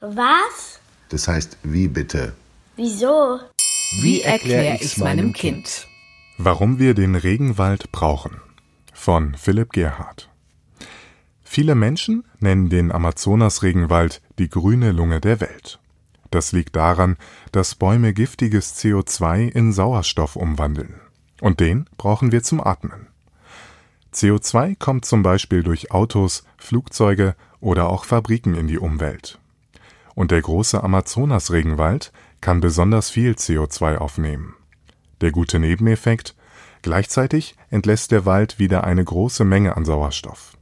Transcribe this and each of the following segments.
Was? Das heißt, wie bitte? Wieso? Wie erkläre ich's meinem Kind? Warum wir den Regenwald brauchen. Von Philipp Gerhardt. Viele Menschen nennen den Amazonas-Regenwald die grüne Lunge der Welt. Das liegt daran, dass Bäume giftiges CO2 in Sauerstoff umwandeln. Und den brauchen wir zum Atmen. CO2 kommt zum Beispiel durch Autos, Flugzeuge oder auch Fabriken in die Umwelt. Und der große Amazonas-Regenwald kann besonders viel CO2 aufnehmen. Der gute Nebeneffekt, gleichzeitig entlässt der Wald wieder eine große Menge an Sauerstoff.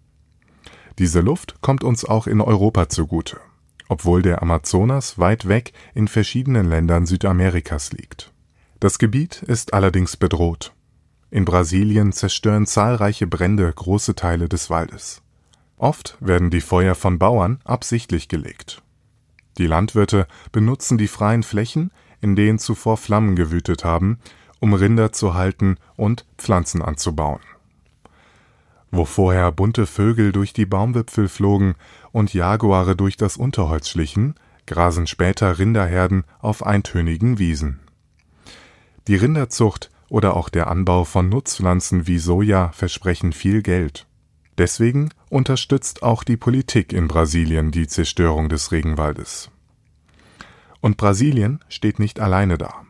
Diese Luft kommt uns auch in Europa zugute, obwohl der Amazonas weit weg in verschiedenen Ländern Südamerikas liegt. Das Gebiet ist allerdings bedroht. In Brasilien zerstören zahlreiche Brände große Teile des Waldes. Oft werden die Feuer von Bauern absichtlich gelegt. Die Landwirte benutzen die freien Flächen, in denen zuvor Flammen gewütet haben, um Rinder zu halten und Pflanzen anzubauen wo vorher bunte Vögel durch die Baumwipfel flogen und Jaguare durch das Unterholz schlichen, grasen später Rinderherden auf eintönigen Wiesen. Die Rinderzucht oder auch der Anbau von Nutzpflanzen wie Soja versprechen viel Geld. Deswegen unterstützt auch die Politik in Brasilien die Zerstörung des Regenwaldes. Und Brasilien steht nicht alleine da.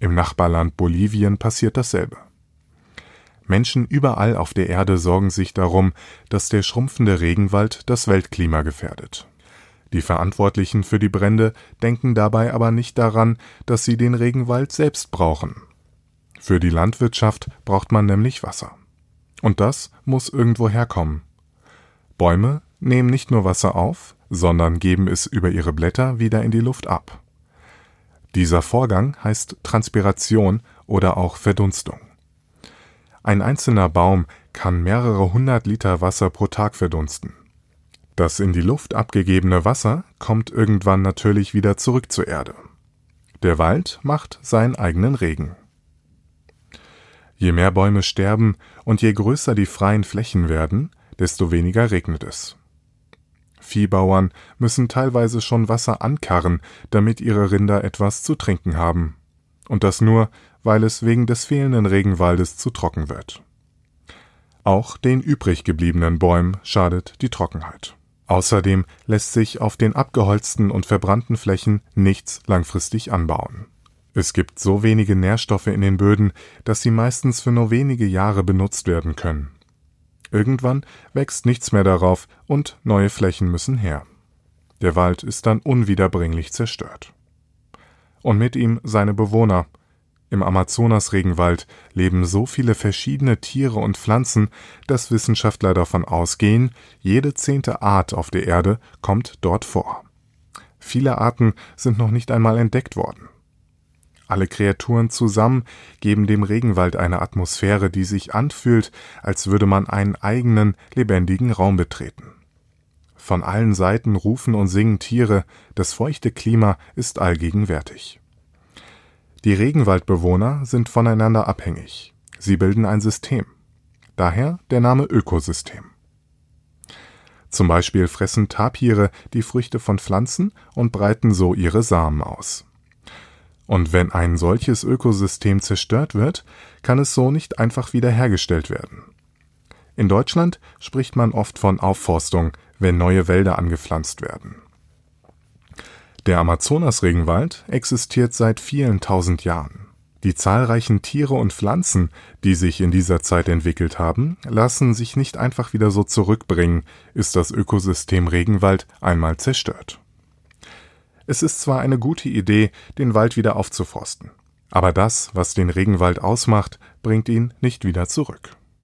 Im Nachbarland Bolivien passiert dasselbe. Menschen überall auf der Erde sorgen sich darum, dass der schrumpfende Regenwald das Weltklima gefährdet. Die Verantwortlichen für die Brände denken dabei aber nicht daran, dass sie den Regenwald selbst brauchen. Für die Landwirtschaft braucht man nämlich Wasser. Und das muss irgendwo herkommen. Bäume nehmen nicht nur Wasser auf, sondern geben es über ihre Blätter wieder in die Luft ab. Dieser Vorgang heißt Transpiration oder auch Verdunstung. Ein einzelner Baum kann mehrere hundert Liter Wasser pro Tag verdunsten. Das in die Luft abgegebene Wasser kommt irgendwann natürlich wieder zurück zur Erde. Der Wald macht seinen eigenen Regen. Je mehr Bäume sterben und je größer die freien Flächen werden, desto weniger regnet es. Viehbauern müssen teilweise schon Wasser ankarren, damit ihre Rinder etwas zu trinken haben. Und das nur, weil es wegen des fehlenden Regenwaldes zu trocken wird. Auch den übrig gebliebenen Bäumen schadet die Trockenheit. Außerdem lässt sich auf den abgeholzten und verbrannten Flächen nichts langfristig anbauen. Es gibt so wenige Nährstoffe in den Böden, dass sie meistens für nur wenige Jahre benutzt werden können. Irgendwann wächst nichts mehr darauf und neue Flächen müssen her. Der Wald ist dann unwiederbringlich zerstört. Und mit ihm seine Bewohner, im Amazonas-Regenwald leben so viele verschiedene Tiere und Pflanzen, dass Wissenschaftler davon ausgehen, jede zehnte Art auf der Erde kommt dort vor. Viele Arten sind noch nicht einmal entdeckt worden. Alle Kreaturen zusammen geben dem Regenwald eine Atmosphäre, die sich anfühlt, als würde man einen eigenen, lebendigen Raum betreten. Von allen Seiten rufen und singen Tiere, das feuchte Klima ist allgegenwärtig. Die Regenwaldbewohner sind voneinander abhängig. Sie bilden ein System. Daher der Name Ökosystem. Zum Beispiel fressen Tapire die Früchte von Pflanzen und breiten so ihre Samen aus. Und wenn ein solches Ökosystem zerstört wird, kann es so nicht einfach wiederhergestellt werden. In Deutschland spricht man oft von Aufforstung, wenn neue Wälder angepflanzt werden. Der Amazonas-Regenwald existiert seit vielen tausend Jahren. Die zahlreichen Tiere und Pflanzen, die sich in dieser Zeit entwickelt haben, lassen sich nicht einfach wieder so zurückbringen, ist das Ökosystem Regenwald einmal zerstört. Es ist zwar eine gute Idee, den Wald wieder aufzuforsten, aber das, was den Regenwald ausmacht, bringt ihn nicht wieder zurück